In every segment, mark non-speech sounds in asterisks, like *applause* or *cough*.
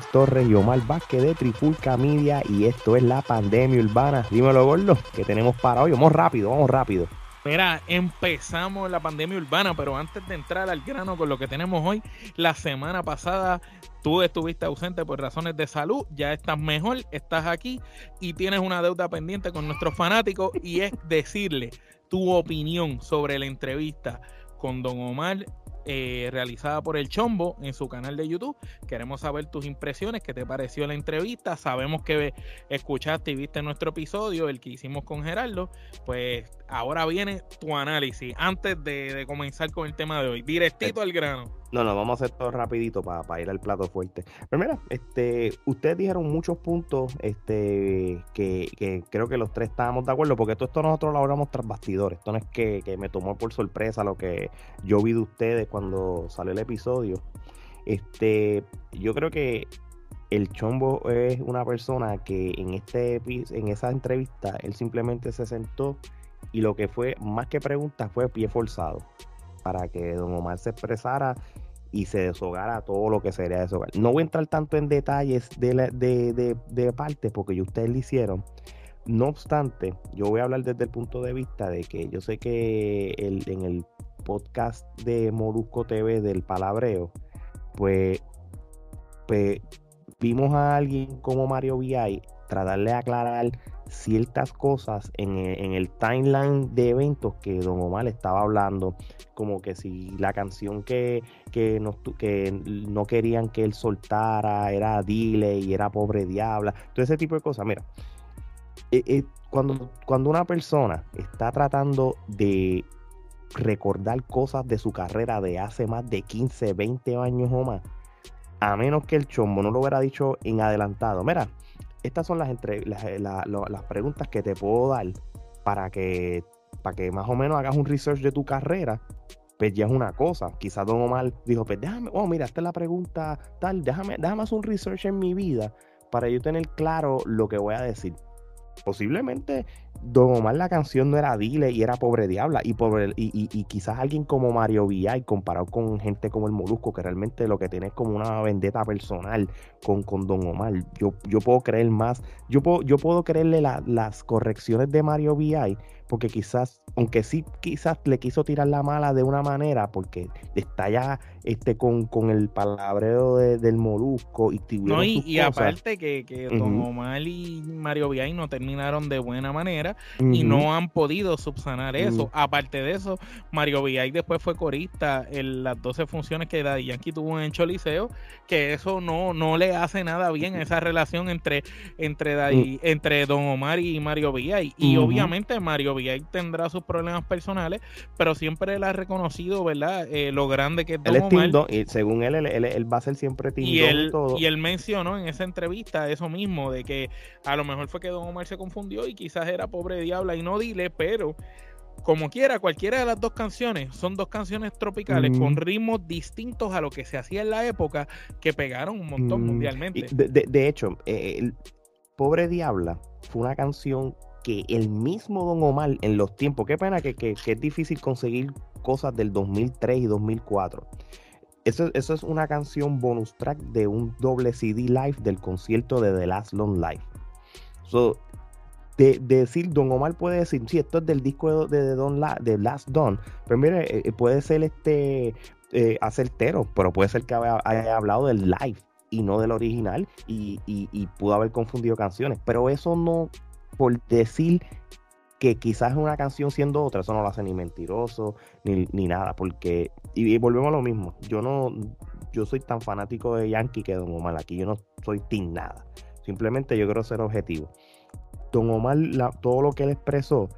Alex Torres y Omar Vázquez de Trifulca Media y esto es la pandemia urbana. Dímelo, gordo, que tenemos para hoy. Vamos rápido, vamos rápido. Mira, empezamos la pandemia urbana, pero antes de entrar al grano con lo que tenemos hoy, la semana pasada tú estuviste ausente por razones de salud, ya estás mejor, estás aquí y tienes una deuda pendiente con nuestros fanáticos y es decirle tu opinión sobre la entrevista con Don Omar eh, realizada por el Chombo en su canal de YouTube. Queremos saber tus impresiones, qué te pareció la entrevista. Sabemos que escuchaste y viste nuestro episodio, el que hicimos con Gerardo. Pues ahora viene tu análisis antes de, de comenzar con el tema de hoy. Directito al grano. No, no, vamos a hacer todo rapidito para ir al plato fuerte. Pero mira, este, ustedes dijeron muchos puntos este, que, que creo que los tres estábamos de acuerdo, porque todo esto nosotros lo hablamos tras bastidores. Esto no es que, que me tomó por sorpresa lo que yo vi de ustedes cuando salió el episodio. Este, yo creo que el Chombo es una persona que en este en esa entrevista él simplemente se sentó y lo que fue más que preguntas fue pie forzado para que Don Omar se expresara y se deshogara todo lo que sería deshogar. No voy a entrar tanto en detalles de, la, de, de, de parte porque ustedes lo hicieron. No obstante, yo voy a hablar desde el punto de vista de que yo sé que el, en el podcast de Morusco TV del Palabreo, pues, pues vimos a alguien como Mario VI tratarle de aclarar ciertas cosas en el, timeline de eventos que Don Omar estaba hablando, como que si la canción que, que no querían que él soltara era Dile y era Pobre Diabla, todo ese tipo de cosas. Mira, eh, eh, cuando, cuando una persona está tratando de recordar cosas de su carrera de hace más de 15, 20 años o más, a menos que el chombo no lo hubiera dicho en adelantado, mira, estas son las, entre, las, la, la, las, preguntas que te puedo dar para que, para que más o menos hagas un research de tu carrera. Pues ya es una cosa. Quizás Don Omar dijo, pues déjame, oh, mira, esta es la pregunta tal, déjame, déjame hacer un research en mi vida para yo tener claro lo que voy a decir. Posiblemente Don Omar la canción no era Dile y era Pobre Diabla. Y, pobre, y, y, y quizás alguien como Mario Villay, comparado con gente como el Molusco, que realmente lo que tiene es como una vendetta personal con, con Don Omar. Yo, yo puedo creer más, yo puedo, yo puedo creerle la, las correcciones de Mario Villay, porque quizás, aunque sí quizás le quiso tirar la mala de una manera, porque está ya este, con, con el palabreo de, del Molusco y No, y, y aparte que, que uh -huh. Don Omar y Mario Villay no terminaron de buena manera uh -huh. y no han podido subsanar eso. Uh -huh. Aparte de eso, Mario Villay después fue corista en las 12 funciones que Daddy Yankee tuvo en Choliseo, que eso no, no le hace nada bien a esa relación entre, entre, Daddy, entre Don Omar y Mario Villay. Y obviamente Mario Villay tendrá sus problemas personales, pero siempre él ha reconocido, ¿verdad? Eh, lo grande que es Don él es Omar. y según él, él, él, él, va a ser siempre tindón y él, todo. Y él mencionó en esa entrevista eso mismo, de que a lo mejor fue que Don Omar se confundió y quizás era pobre diabla y no dile, pero como quiera, cualquiera de las dos canciones son dos canciones tropicales mm. con ritmos distintos a lo que se hacía en la época que pegaron un montón mm. mundialmente. De, de, de, hecho, eh, el Pobre Diabla fue una canción que el mismo Don Omar en los tiempos, qué pena que, que, es difícil conseguir cosas del 2003 y 2004. Eso, eso, es una canción bonus track de un doble CD live del concierto de The Last Long Live. So, de, de, decir, Don Omar puede decir, sí, esto es del disco de, de, Don La, de Last Don, pero mire, eh, puede ser este eh, acertero, pero puede ser que haya, hablado del live y no del original y, y pudo haber confundido canciones, pero eso no, por decir que quizás una canción siendo otra, eso no lo hace ni mentiroso ni, ni nada, porque, y, y, volvemos a lo mismo, yo no, yo soy tan fanático de Yankee que Don Omar, aquí yo no soy team nada, simplemente yo quiero ser objetivo. Don Omar, la, todo lo que él expresó,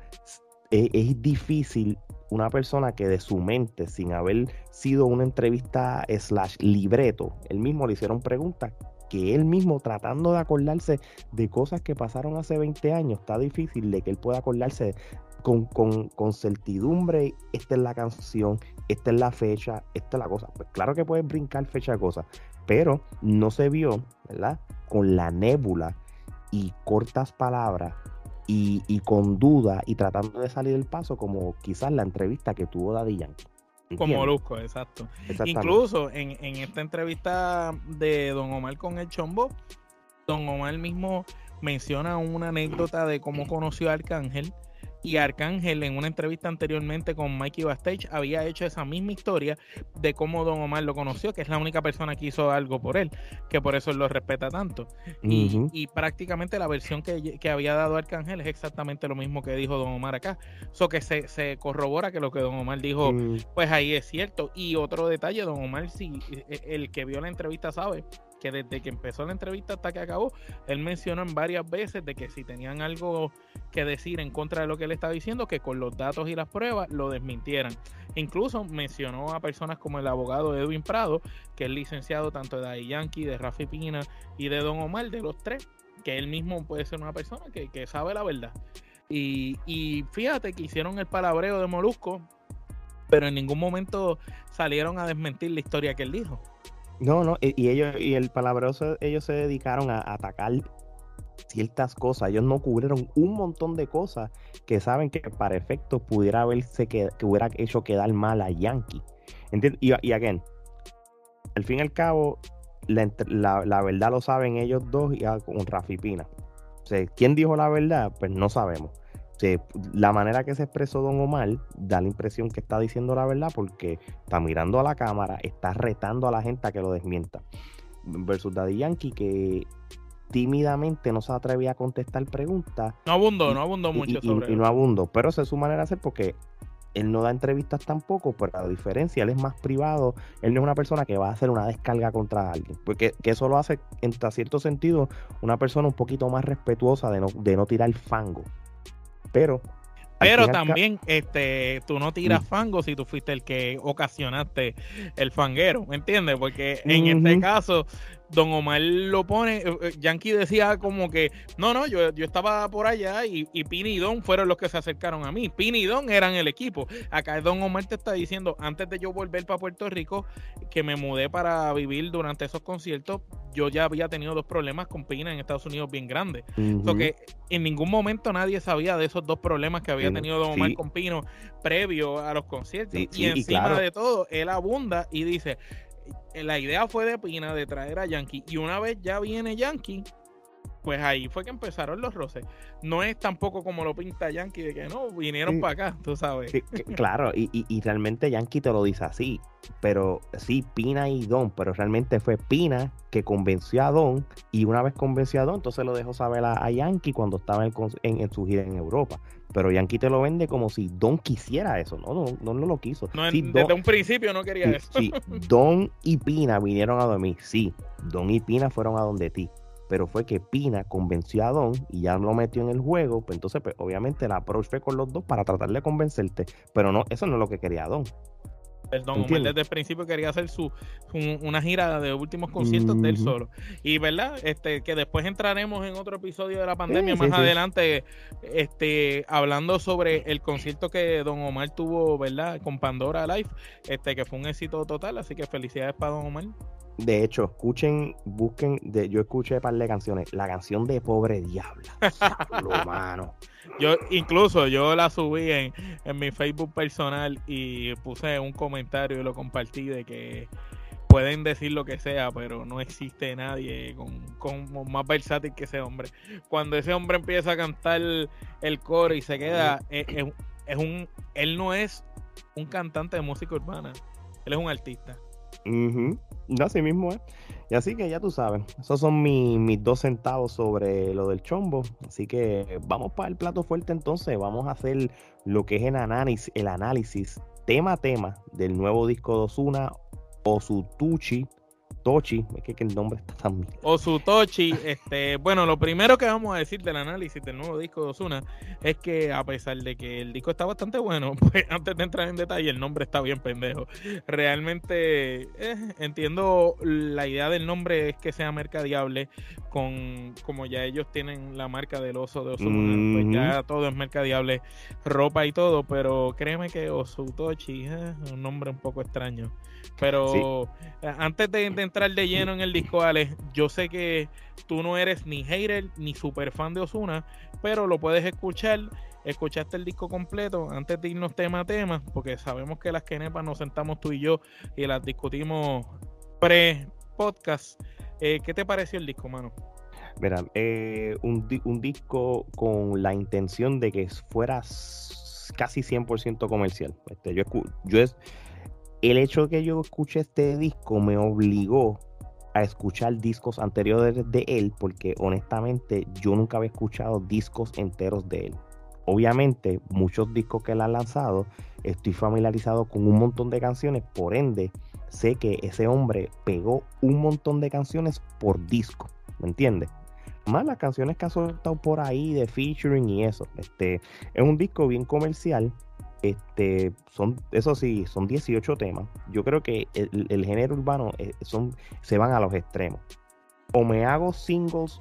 es, es, difícil una persona que de su mente, sin haber sido una entrevista slash libreto, él mismo le hicieron preguntas que él mismo tratando de acordarse de cosas que pasaron hace 20 años, está difícil de que él pueda acordarse con, con, certidumbre, esta es la canción, esta es la fecha, esta es la cosa. Pues claro que puedes brincar fecha de cosas, pero no se vio, ¿verdad? Con la nébula y cortas palabras y, y, con duda y tratando de salir del paso como quizás la entrevista que tuvo Daddy Yankee. Como Molusco, exacto. Incluso en, en, esta entrevista de Don Omar con el Chombo, Don Omar mismo menciona una anécdota de cómo conoció a Arcángel y Arcángel en una entrevista anteriormente con Mikey Bastage había hecho esa misma historia de cómo Don Omar lo conoció, que es la única persona que hizo algo por él, que por eso él lo respeta tanto. y, prácticamente la versión que, había dado Arcángel es exactamente lo mismo que dijo Don Omar acá. Eso que se, corrobora que lo que Don Omar dijo, mm. pues ahí es cierto. Y otro detalle, Don Omar, si e, el que vio la entrevista sabe que desde que empezó la entrevista hasta que acabó, él mencionó en varias veces de que si tenían algo que decir en contra de lo que él estaba diciendo, que con los datos y las pruebas lo desmintieran. Incluso mencionó a personas como el abogado Edwin Prado, que es licenciado tanto de Daddy Yankee, de Rafi Pina y de Don Omar, de los tres, que él mismo puede ser una persona que, sabe la verdad. Y, y fíjate que hicieron el palabreo de Molusco, pero en ningún momento salieron a desmentir la historia que él dijo. No, no, y ellos, y el palabroso, ellos se dedicaron a atacar ciertas cosas. Ellos no cubrieron un montón de cosas que saben que para efecto pudiera haberse que, que hubiera hecho quedar mal a Yankee. ¿Entiendes? Y, y again, al fin y al cabo, la, verdad lo saben ellos dos y con Rafi Pina. O sea, ¿quién dijo la verdad? Pues no sabemos la manera que se expresó Don Omar da la impresión que está diciendo la verdad porque está mirando a la cámara, está retando a la gente a que lo desmienta. Versus Daddy Yankee que tímidamente no se atrevía a contestar preguntas. No abundó, no abundó mucho y, sobre y, no abundó, pero esa es su manera de hacer porque él no da entrevistas tampoco, pero a diferencia, él es más privado, él no es una persona que va a hacer una descarga contra alguien, porque que eso lo hace, en cierto sentido, una persona un poquito más respetuosa de no, de no tirar fango. Pero pero también este tú no tiras mm. fango si tú fuiste el que ocasionaste el fanguero, ¿me entiendes? Porque en este caso Don Omar lo pone, eh, eh, Yankee decía como que, no, no, yo, yo estaba por allá y, y Pini y Don fueron los que se acercaron a mí. Pini y Don eran el equipo. Acá Don Omar te está diciendo, antes de yo volver para Puerto Rico, que me mudé para vivir durante esos conciertos, yo ya había tenido dos problemas con Pina en Estados Unidos bien grandes. Uh que en ningún momento nadie sabía de esos dos problemas que había tenido Don Omar con Pino previo a los conciertos. y encima de todo, él abunda y dice, la idea fue de Pina de traer a Yankee. Y una vez ya viene Yankee, pues ahí fue que empezaron los roces. No es tampoco como lo pinta Yankee de que no, vinieron para acá, tú sabes. claro, y, y, realmente Yankee te lo dice así, pero sí, Pina y Don, pero realmente fue Pina que convenció a Don y una vez convenció a Don, entonces lo dejó saber a, Yankee cuando estaba en, en, su gira en Europa. Pero Yankee te lo vende como si Don quisiera eso, no, Don, no, lo quiso. desde un principio no quería eso. Sí, Don y Pina vinieron a dormir, sí, Don y Pina fueron a donde ti pero fue que Pina convenció a Don y ya lo metió en el juego, pues entonces pues, obviamente la approach fue con los dos para tratar de convencerte, pero no, eso no es lo que quería Don. El Don Omar desde el principio quería hacer su, una gira de últimos conciertos del solo. Y verdad, este, que después entraremos en otro episodio de la pandemia más adelante, este, hablando sobre el concierto que Don Omar tuvo, ¿verdad? Con Pandora Live, este, que fue un éxito total, así que felicidades para Don Omar. De hecho, escuchen, busquen, de, yo escuché un par de canciones, la canción de Pobre Diabla. *laughs* lo mano. Yo incluso yo la subí en, en mi Facebook personal y puse un comentario y lo compartí de que pueden decir lo que sea, pero no existe nadie con, más versátil que ese hombre. Cuando ese hombre empieza a cantar el coro y se queda, es, es un, él no es un cantante de música urbana, él es un artista. No, así mismo es. Y así que ya tú sabes, esos son mis dos centavos sobre lo del chombo. Así que vamos para el plato fuerte entonces. Vamos a hacer lo que es el análisis, el análisis tema a tema del nuevo disco de Osuna, Osutuchi, Tochi, es que, el nombre está tan bien. Osutochi, este, bueno, lo primero que vamos a decir del análisis del nuevo disco de Osuna es que a pesar de que el disco está bastante bueno, *laughs* pues antes de entrar en detalle, el nombre está bien pendejo. Realmente eh, entiendo la idea del nombre es que sea mercadiable con como ya ellos tienen la marca del oso de Osuna, pues ya todo es mercadiable, ropa y todo, pero créeme que Osutochi es eh, un nombre un poco extraño. Pero antes de, entrar de lleno en el disco, Alex, yo sé que tú no eres ni hater ni super fan de Osuna, pero lo puedes escuchar. Escuchaste el disco completo antes de irnos tema a tema, porque sabemos que las quenepas nos sentamos tú y yo y las discutimos pre-podcast. Eh, ¿Qué te pareció el disco, mano? Mira, eh, un, un, disco con la intención de que fuera casi 100% comercial. Este, yo, yo es, el hecho de que yo escuche este disco me obligó a escuchar discos anteriores de él, porque honestamente yo nunca había escuchado discos enteros de él. Obviamente, muchos discos que él ha lanzado, estoy familiarizado con un montón de canciones, por ende, sé que ese hombre pegó un montón de canciones por disco, ¿me entiendes? Más las canciones que ha soltado por ahí de featuring y eso. Este, es un disco bien comercial, este, son, eso sí, son 18 temas. Yo creo que el, género urbano eh, son, se van a los extremos. O me hago singles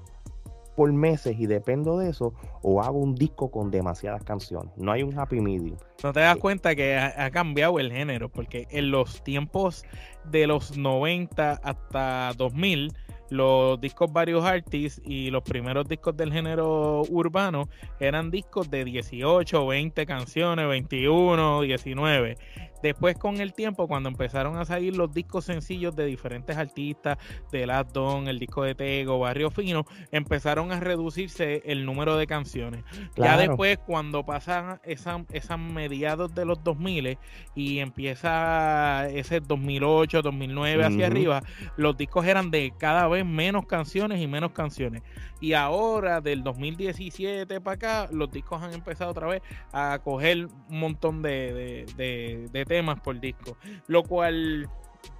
por meses y dependo de eso, o hago un disco con demasiadas canciones. No hay un happy medium. No te das cuenta que ha, cambiado el género, porque en los tiempos de los 90 hasta 2000 los discos varios artists y los primeros discos del género urbano eran discos de 18, 20 canciones, 21, 19. Después con el tiempo, cuando empezaron a salir los discos sencillos de diferentes artistas, de Last Don, el disco de Tego, Barrio Fino, empezaron a reducirse el número de canciones. Ya después, cuando pasan esas mediados de los 2000 y empieza ese 2008, 2009 hacia arriba, los discos eran de cada vez menos canciones y menos canciones. Y ahora, del 2017 para acá, los discos han empezado otra vez a coger un montón de, de, temas por disco. Lo cual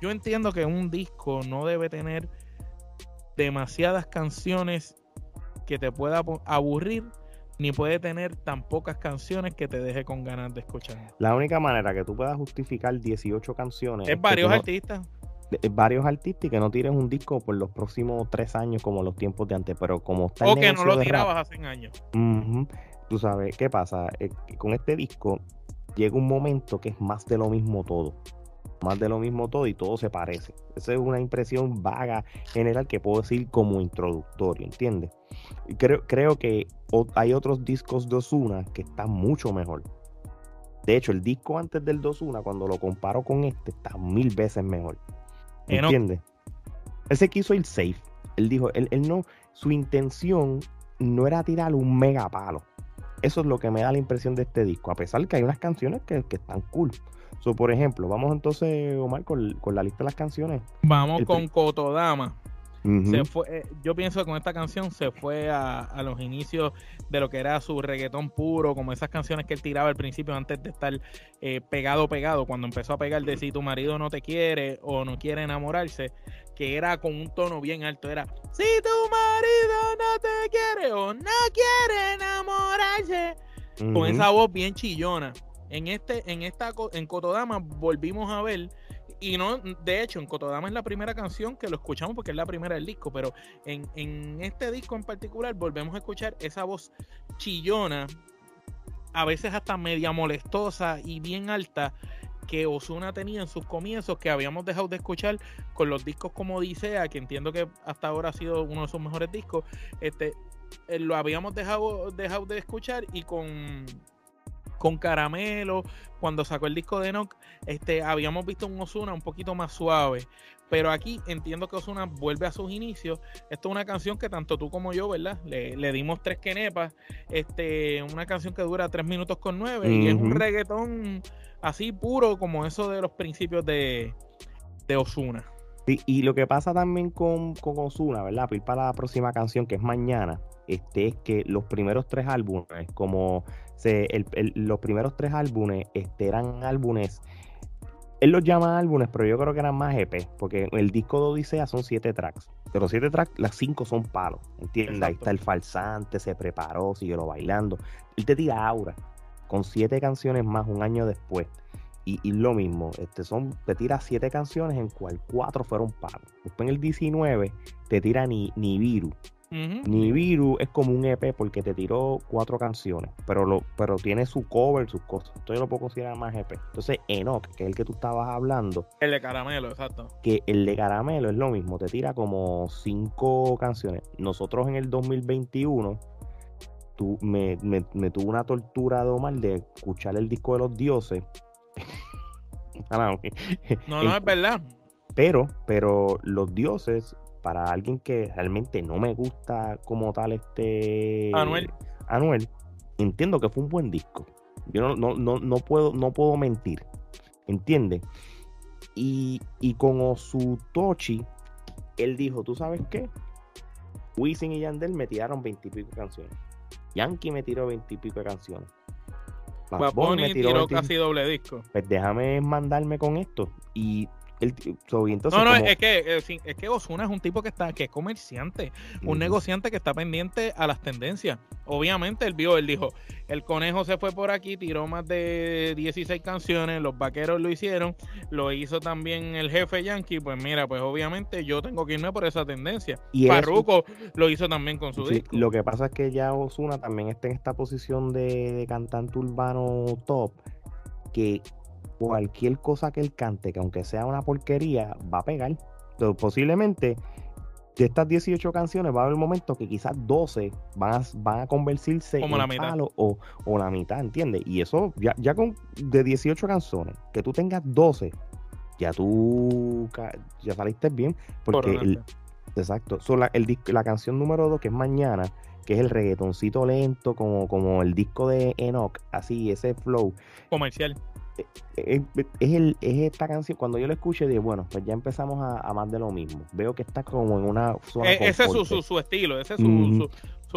yo entiendo que un disco no debe tener demasiadas canciones que te pueda aburrir ni puede tener tan pocas canciones que te deje con ganas de escuchar. La única manera que tú puedas justificar 18 canciones es, varios artistas varios artistas y que no tires un disco por los próximos tres años como los tiempos de antes, pero como está O que no lo tirabas hace años. Tú sabes, ¿qué pasa? Eh, con este disco llega un momento que es más de lo mismo todo. Más de lo mismo todo y todo se parece. Esa es una impresión vaga general que puedo decir como introductorio, ¿entiendes? Creo, creo que hay otros discos de Osuna que están mucho mejor. De hecho, el disco antes del 2-1, cuando lo comparo con este, está mil veces mejor. ¿Entiendes? Él se quiso ir safe. Él dijo, él, no, su intención no era tirar un mega palo. Eso es lo que me da la impresión de este disco, a pesar que hay unas canciones que, están cool. So, por ejemplo, vamos entonces, Omar, con, con la lista de las canciones. Vamos con Cotodama se fue, eh, yo pienso que con esta canción se fue a, los inicios de lo que era su reggaetón puro, como esas canciones que él tiraba al principio antes de estar eh, pegado, pegado, cuando empezó a pegar de si tu marido no te quiere o no quiere enamorarse, que era con un tono bien alto, era si tu marido no te quiere o no quiere enamorarse, con esa voz bien chillona. En este, en esta, en Cotodama volvimos a ver y no, de hecho, en Cotodama es la primera canción que lo escuchamos porque es la primera del disco, pero en, este disco en particular volvemos a escuchar esa voz chillona, a veces hasta media molestosa y bien alta que Osuna tenía en sus comienzos, que habíamos dejado de escuchar con los discos como Odisea, que entiendo que hasta ahora ha sido uno de sus mejores discos, este, eh, lo habíamos dejado, dejado de escuchar y con con Caramelo, cuando sacó el disco de Nock, este, habíamos visto un Osuna un poquito más suave. Pero aquí entiendo que Osuna vuelve a sus inicios. Esto es una canción que tanto tú como yo, ¿verdad? Le, dimos tres quenepas. Este, una canción que dura tres minutos con nueve. Y es un reggaetón así puro como eso de los principios de, de Osuna. y lo que pasa también con, con Osuna, ¿verdad? Para la próxima canción que es mañana, este, es que los primeros tres álbumes, como los primeros tres álbumes este, eran álbumes él los llama álbumes, pero yo creo que eran más EP, porque el disco de Odisea son siete tracks. Pero siete tracks, las cinco son palos, ¿entiendes? Ahí está el falsante, se preparó, siguió bailando. Él te tira aura con siete canciones más un año después. Y, lo mismo, este son, te tira siete canciones en cual cuatro fueron palos. Después en el 19 te tira ni, ni Nibiru, Nibiru es como un EP porque te tiró cuatro canciones, pero lo, pero tiene su cover, sus cosas. Entonces yo lo puedo considerar más EP. Entonces Enoch, que es el que tú estabas hablando. El de caramelo, exacto. Que el de caramelo es lo mismo, te tira como cinco canciones. Nosotros en el 2021 tú, me, me, me tuvo una tortura de Omar de escuchar el disco de los dioses. *laughs* no, no, es verdad. Pero, pero los dioses para alguien que realmente no me gusta como tal este Anuel, Anuel entiendo que fue un buen disco. Yo no, no, no, puedo, no puedo mentir. ¿Entiendes? Y, y con Osutochi, él dijo, ¿tú sabes qué? Wisin y Yandel me tiraron veintipico canciones. Yankee me tiró veintipico canciones. Bad me tiró, casi doble disco. Pues déjame mandarme con esto. Y no, no, es que eh, es que Osuna es un tipo que está que es comerciante, un negociante que está pendiente a las tendencias. Obviamente él vio, él dijo, el conejo se fue por aquí, tiró más de 16 canciones, los vaqueros lo hicieron, lo hizo también el jefe Yankee, pues mira, pues obviamente yo tengo que irme por esa tendencia. Y Parruco lo hizo también con su disco. Lo que pasa es que ya Osuna también está en esta posición de cantante urbano top que cualquier cosa que él cante, que aunque sea una porquería, va a pegar. Entonces, posiblemente de estas 18 canciones va a haber un momento que quizás 12 van a, van a convertirse en la mitad. o, o, la mitad, ¿entiendes? Y eso, ya, ya con de 18 canciones, que tú tengas 12, ya tú ya saliste bien, porque el, exacto, la, el, la canción número 2 que es mañana, que es el reggaetoncito lento, como, como el disco de Enoch, así, ese flow. Comercial es, el, es esta canción, cuando yo la escuché, dije, bueno, pues ya empezamos a, más de lo mismo. Veo que está como en una zona. E, ese es su, su, estilo, ese es su, su,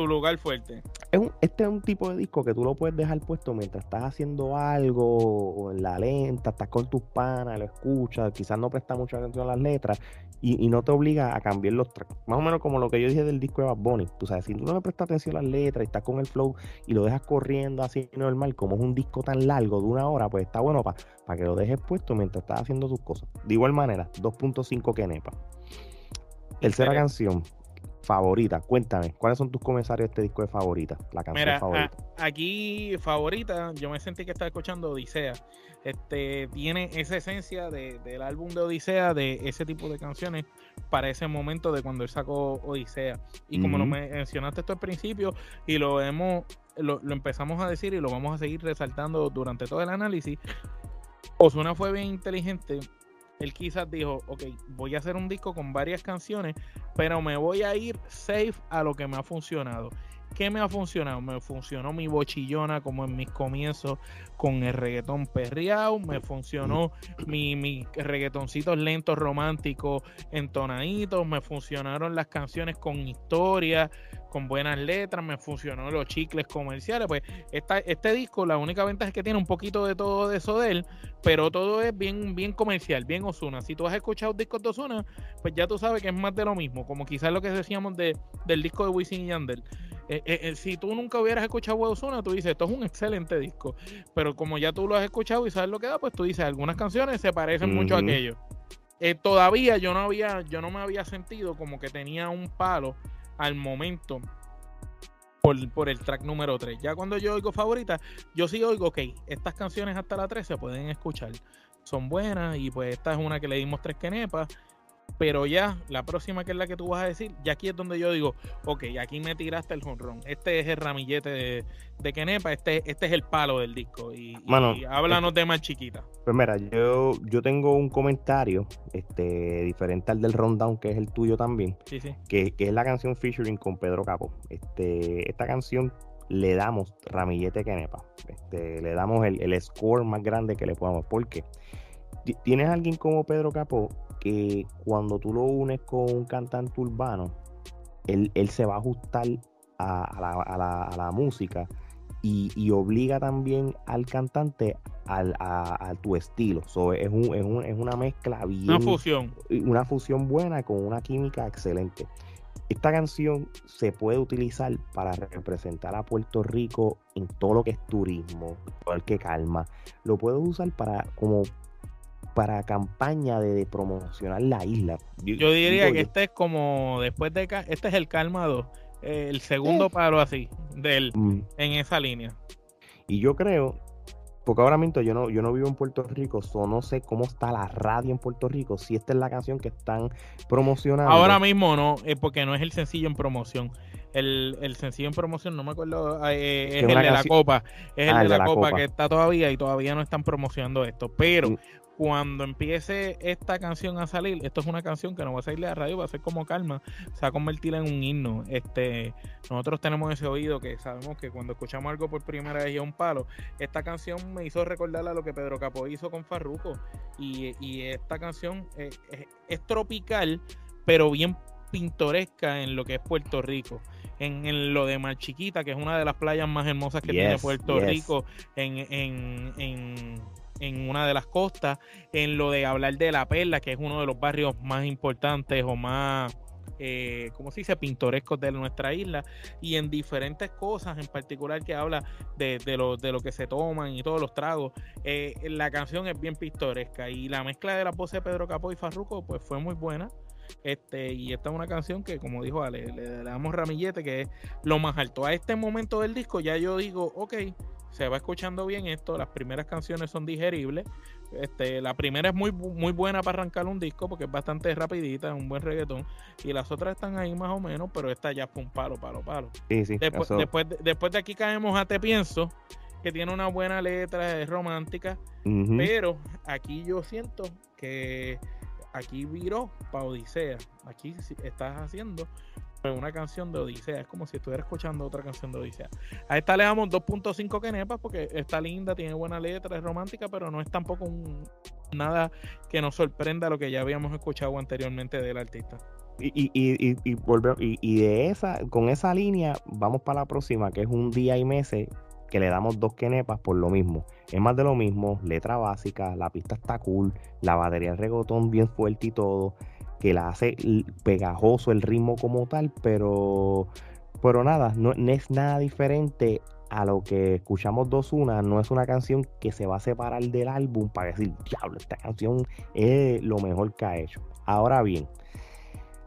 lugar fuerte. Es este es un tipo de disco que tú lo puedes dejar puesto mientras estás haciendo algo, o en la lenta, estás con tus panas, lo escuchas, quizás no presta mucha atención a las letras, y, no te obliga a cambiar los tracks. Más o menos como lo que yo dije del disco de Bad Bunny. Tú sabes, si tú no le prestas atención a las letras y estás con el flow y lo dejas corriendo así normal, como es un disco tan largo de una hora, pues está bueno para que lo dejes puesto mientras estás haciendo tus cosas. De igual manera, 2.5 que nepa. Tercera canción, favorita. Cuéntame, ¿cuáles son tus comentarios de este disco de favorita? La canción favorita. aquí, favorita, yo me sentí que estaba escuchando Odisea este, tiene esa esencia del álbum de Odisea, de ese tipo de canciones para ese momento de cuando él sacó Odisea. Y como lo mencionaste esto al principio y lo hemos, lo, empezamos a decir y lo vamos a seguir resaltando durante todo el análisis, Osuna fue bien inteligente. Él quizás dijo, ok, voy a hacer un disco con varias canciones, pero me voy a ir safe a lo que me ha funcionado. ¿Qué me ha funcionado? Me funcionó mi bochillona como en mis comienzos con el reggaetón perreado, me funcionó mi, mi reggaetoncitos lentos, románticos, entonaditos, me funcionaron las canciones con historia, con buenas letras, me funcionó los chicles comerciales. Pues esta, este disco, la única ventaja es que tiene un poquito de todo eso de él, pero todo es bien, bien comercial, bien Osuna. Si tú has escuchado discos de Osuna, pues ya tú sabes que es más de lo mismo, como quizás lo que decíamos de, del disco de Wisin y Yandel. Eh, eh, eh, si tú nunca hubieras escuchado Osuna, tú dices, esto es un excelente disco. Pero como ya tú lo has escuchado y sabes lo que da, pues tú dices, algunas canciones se parecen mucho a aquello. todavía yo no había, yo no me había sentido como que tenía un palo al momento por, por, el track número 3. Ya cuando yo oigo favorita, yo sí oigo, ok, estas canciones hasta la 3 se pueden escuchar. Son buenas y pues esta es una que le dimos tres quenepas pero ya, la próxima que es la que tú vas a decir, ya aquí es donde yo digo, ok, aquí me tiraste el jonrón. Este es el ramillete de, de Kenepa, este, este es el palo del disco. Y, háblanos de más chiquita. Pues mira, yo, yo tengo un comentario este, diferente al del rundown, que es el tuyo también. Sí, sí. Que, que es la canción featuring con Pedro Capo. Este, esta canción le damos ramillete Kenepa. Este, le damos el, el score más grande que le podamos. porque Tienes alguien como Pedro Capó que cuando tú lo unes con un cantante urbano, él, se va a ajustar a, la, música y, obliga también al cantante al, a, tu estilo. es, un, es, un, es, una mezcla bien. Una fusión. Una fusión buena con una química excelente. Esta canción se puede utilizar para representar a Puerto Rico en todo lo que es turismo, igual que calma. Lo puedes usar para como para campaña de, promocionar la isla. Yo, diría que este es como después de este es el Calma 2 el segundo paro así de él mm. en esa línea. Y yo creo, porque ahora mismo yo no, yo no vivo en Puerto Rico, so no sé cómo está la radio en Puerto Rico, si esta es la canción que están promocionando. Ahora mismo no, es porque no es el sencillo en promoción. El, sencillo en promoción, no me acuerdo, eh, es, el de la copa. Es el ah, de, la, copa, que está todavía y todavía no están promocionando esto. Pero mm cuando empiece esta canción a salir, esto es una canción que no va a salir a la radio, va a ser como calma, se va a convertir en un himno. Este, nosotros tenemos ese oído que sabemos que cuando escuchamos algo por primera vez y un palo, esta canción me hizo recordar a lo que Pedro Capó hizo con Farruko. Y, esta canción es, tropical, pero bien pintoresca en lo que es Puerto Rico. En, lo de Mar Chiquita, que es una de las playas más hermosas que tiene Puerto Rico, en, en en una de las costas, en lo de hablar de La Perla, que es uno de los barrios más importantes o más, eh, ¿cómo se dice?, pintorescos de nuestra isla, y en diferentes cosas, en particular que habla de, lo, de lo que se toman y todos los tragos. Eh, la canción es bien pintoresca y la mezcla de la voz de Pedro Capó y Farruco pues fue muy buena. Este, y esta es una canción que, como dijo Ale, le, le, damos ramillete, que es lo más alto. A este momento del disco ya yo digo, ok, se va escuchando bien esto, las primeras canciones son digeribles. Este, la primera es muy, muy buena para arrancar un disco porque es bastante rapidita, es un buen reggaetón. Y las otras están ahí más o menos, pero esta ya fue un palo, palo, palo. después, después, de, después de aquí caemos a Te Pienso, que tiene una buena letra, es romántica. Pero aquí yo siento que aquí viró para Odisea. Aquí estás haciendo una canción de Odisea. Es como si estuviera escuchando otra canción de Odisea. A esta le damos 2.5 kenepas porque está linda, tiene buena letra, es romántica, pero no es tampoco un, nada que nos sorprenda lo que ya habíamos escuchado anteriormente del artista. Y, y, y, y, y, de esa, con esa línea, vamos para la próxima, que es un día y meses, que le damos dos kenepas por lo mismo. Es más de lo mismo, letra básica, la pista está cool, la batería de regotón bien fuerte y todo que la hace pegajoso el ritmo como tal, pero, pero nada, no, es nada diferente a lo que escuchamos dos una, no es una canción que se va a separar del álbum para decir, diablo, esta canción es lo mejor que ha hecho. Ahora bien,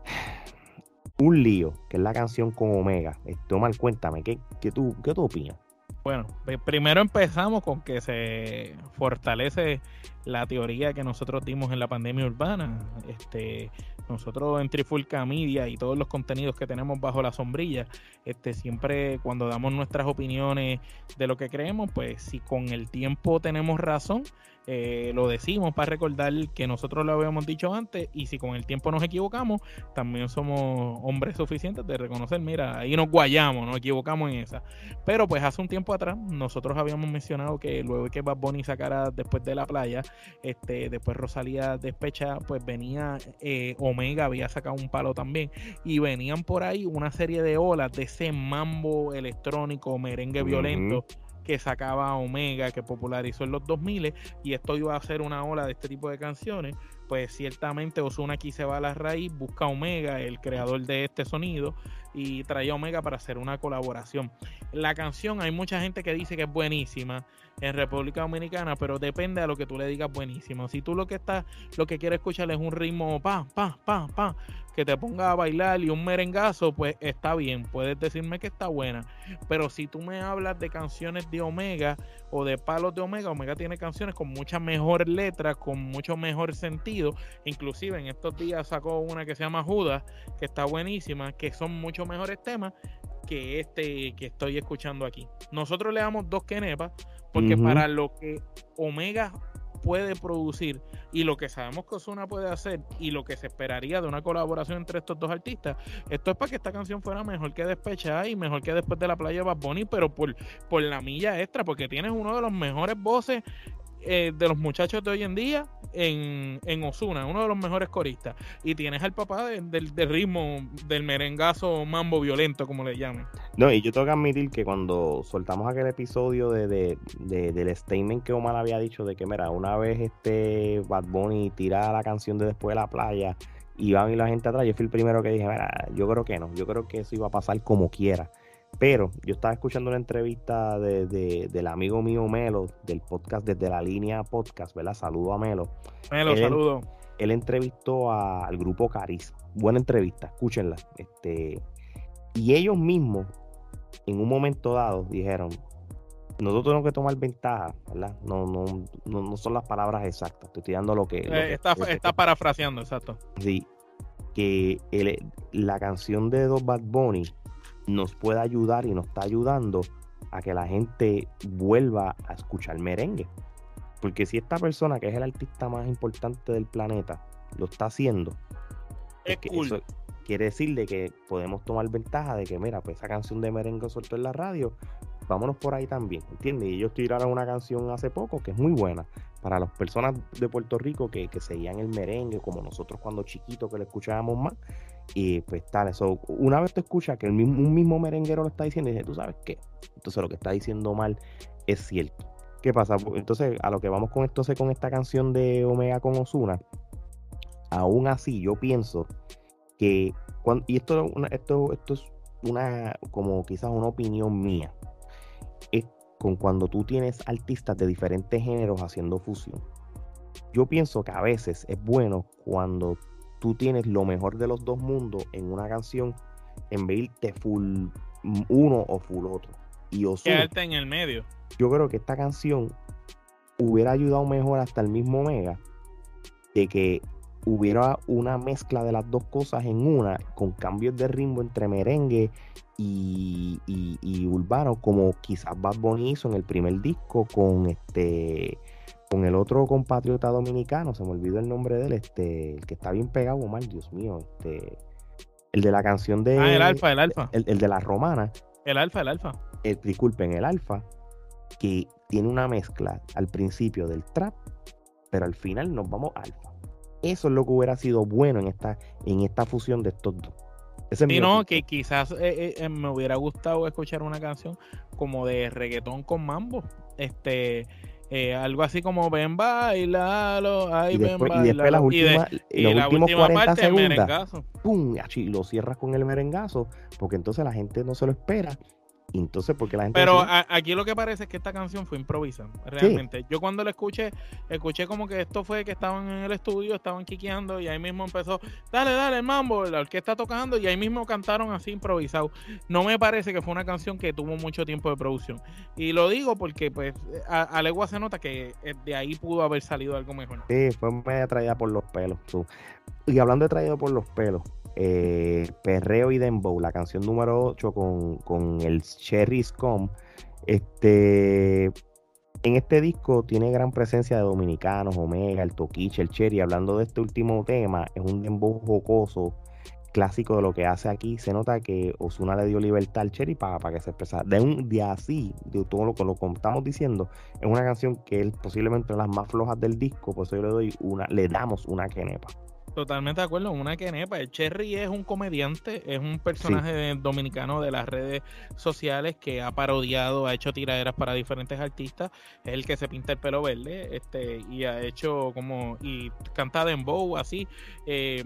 *sighs* un lío, que es la canción con Omega. Omar, cuéntame, ¿qué, qué, tú, ¿qué tú opinas? Bueno, primero empezamos con que se fortalece la teoría que nosotros dimos en la pandemia urbana. Este, nosotros en Trifulca Media y todos los contenidos que tenemos bajo la sombrilla, este, siempre cuando damos nuestras opiniones de lo que creemos, pues si con el tiempo tenemos razón, eh, lo decimos para recordar que nosotros lo habíamos dicho antes y si con el tiempo nos equivocamos, también somos hombres suficientes de reconocer, mira, ahí nos guayamos, nos equivocamos en esa. Pero pues hace un tiempo atrás nosotros habíamos mencionado que luego que Bad Bunny sacara después de la playa, este, después Rosalía despecha, pues venía eh, Omega, había sacado un palo también y venían por ahí una serie de olas de ese mambo electrónico, merengue violento que sacaba Omega, que popularizó en los 2000 y esto iba a ser una ola de este tipo de canciones, pues ciertamente Osuna aquí se va a la raíz, busca Omega, el creador de este sonido, y trae Omega para hacer una colaboración. La canción hay mucha gente que dice que es buenísima en República Dominicana, pero depende de lo que tú le digas buenísimo. Si tú lo que estás, lo que quieres escuchar es un ritmo pa, pa, pa, pa, que te ponga a bailar y un merengazo, pues está bien, puedes decirme que está buena. Pero si tú me hablas de canciones de Omega o de palos de Omega, Omega tiene canciones con mucha mejor letra, con mucho mejor sentido. Inclusive en estos días sacó una que se llama Judas, que está buenísima, que son mucho mejores temas que este que estoy escuchando aquí. Nosotros le damos dos kenepas porque para lo que Omega puede producir y lo que sabemos que Osuna puede hacer y lo que se esperaría de una colaboración entre estos dos artistas, esto es para que esta canción fuera mejor que Despecha y mejor que después de la playa de Bad Bunny, pero por, por la milla extra, porque tienes uno de los mejores voces eh, de los muchachos de hoy en día, en, en Osuna, uno de los mejores coristas. Y tienes al papá del, ritmo del merengazo mambo violento, como le llaman. No, y yo tengo que admitir que cuando soltamos aquel episodio de, de, del statement que Omar había dicho de que, mira, una vez este Bad Bunny tira la canción de Después de la playa y a venir la gente atrás, yo fui el primero que dije, mira, yo creo que no, yo creo que eso iba a pasar como quiera. Pero yo estaba escuchando una entrevista de, del amigo mío Melo, del podcast desde la línea podcast, ¿verdad? Saludo a Melo. Melo, saludo. Él entrevistó al grupo Caris. Buena entrevista, escúchenla. Este, y ellos mismos, en un momento dado, dijeron, nosotros tenemos que tomar ventaja, ¿verdad? No, no, no, son las palabras exactas. Estoy dando lo que. Eh, está, está parafraseando, exacto. Sí. Que la canción de Dos Bad Bunny nos puede ayudar y nos está ayudando a que la gente vuelva a escuchar merengue. Porque si esta persona, que es el artista más importante del planeta, lo está haciendo, es cool. quiere decirle que podemos tomar ventaja de que, mira, pues esa canción de merengue soltó en la radio, vámonos por ahí también, ¿entiendes? Y ellos tiraron una canción hace poco que es muy buena para las personas de Puerto Rico que, que seguían el merengue, como nosotros cuando chiquitos que lo escuchábamos más, y pues tal, eso, una vez te escuchas que el mismo, un mismo merenguero lo está diciendo, y dices, ¿tú sabes qué? Entonces lo que está diciendo mal es cierto. ¿Qué pasa? Entonces, a lo que vamos con esto, con esta canción de Omega con Osuna, aún así yo pienso que, cuando, y esto, esto, esto es una, como quizás una opinión mía, es con cuando tú tienes artistas de diferentes géneros haciendo fusión. Yo pienso que a veces es bueno cuando tú tienes lo mejor de los dos mundos en una canción en vez de irte full uno o full otro. Y Quedarte en el medio. Yo creo que esta canción hubiera ayudado mejor hasta el mismo Mega de que hubiera una mezcla de las dos cosas en una, con cambios de ritmo entre merengue y, y, urbano, como quizás Bad Bunny hizo en el primer disco con este con el otro compatriota dominicano, se me olvidó el nombre de él, este, el que está bien pegado, mal, Dios mío, este, el de la canción de... Ah, el Alfa, el Alfa. El, de la romana. El Alfa, el Alfa. El, disculpen, el Alfa, que tiene una mezcla al principio del trap, pero al final nos vamos Alfa. Eso es lo que hubiera sido bueno en esta, en esta fusión de estos dos. y no, que quizás eh, eh, eh, me hubiera gustado escuchar una canción como de reggaetón con mambo. Este, eh, algo así como ven bailalo, ay y después, ven Y después las últimas, los últimos 40 segundos, pum, y lo cierras con el merengazo, porque entonces la gente no se lo espera entonces, porque la gente. Pero aquí lo que parece es que esta canción fue improvisada, realmente. Yo cuando la escuché, escuché como que esto fue que estaban en el estudio, estaban quiqueando y ahí mismo empezó, dale, dale, el mambo, la orquesta tocando y ahí mismo cantaron así improvisado. No me parece que fue una canción que tuvo mucho tiempo de producción. Y lo digo porque, pues, a, legua se nota que eh, de ahí pudo haber salido algo mejor. Sí, fue media traída por los pelos. Y hablando de traído por los pelos, eh, Perreo y Dembow, la canción número 8 con, el Cherry Scum. Este, en este disco tiene gran presencia de dominicanos, Omega, el Toquiche, el Cherry. Hablando de este último tema, es un dembow jocoso, clásico de lo que hace aquí. Se nota que Osuna le dio libertad al Cherry para, para que se expresara. De un día así, de todo lo que lo estamos diciendo, es una canción que es posiblemente una de las más flojas del disco, por eso yo le doy una, le damos una quenepa. Totalmente de acuerdo, una quenepa. El Cherry es un comediante, es un personaje dominicano de las redes sociales que ha parodiado, ha hecho tiraderas para diferentes artistas. Es el que se pinta el pelo verde este y ha hecho como. y canta dembow así. Eh,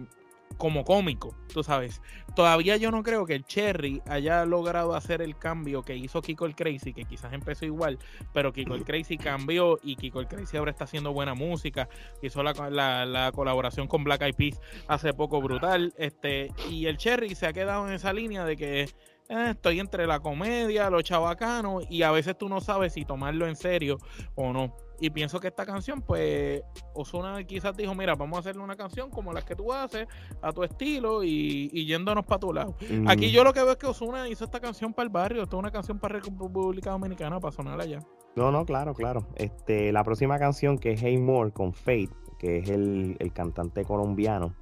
como cómico, tú sabes. Todavía yo no creo que el Cherry haya logrado hacer el cambio que hizo Kiko el Crazy, que quizás empezó igual, pero Kiko el Crazy cambió y Kiko el Crazy ahora está haciendo buena música. Hizo la, la, colaboración con Black Eyed Peas hace poco brutal. Este, y el Cherry se ha quedado en esa línea de que eh, estoy entre la comedia, lo chabacano, y a veces tú no sabes si tomarlo en serio o no. Y pienso que esta canción, pues, Osuna quizás dijo, mira, vamos a hacerle una canción como las que tú haces, a tu estilo y, yéndonos para tu lado. Aquí yo lo que veo es que Osuna hizo esta canción para el barrio, esta es una canción para República Dominicana, para sonar allá. No, no, claro, claro. Este, la próxima canción que es Hey More con Fate, que es el, el cantante colombiano,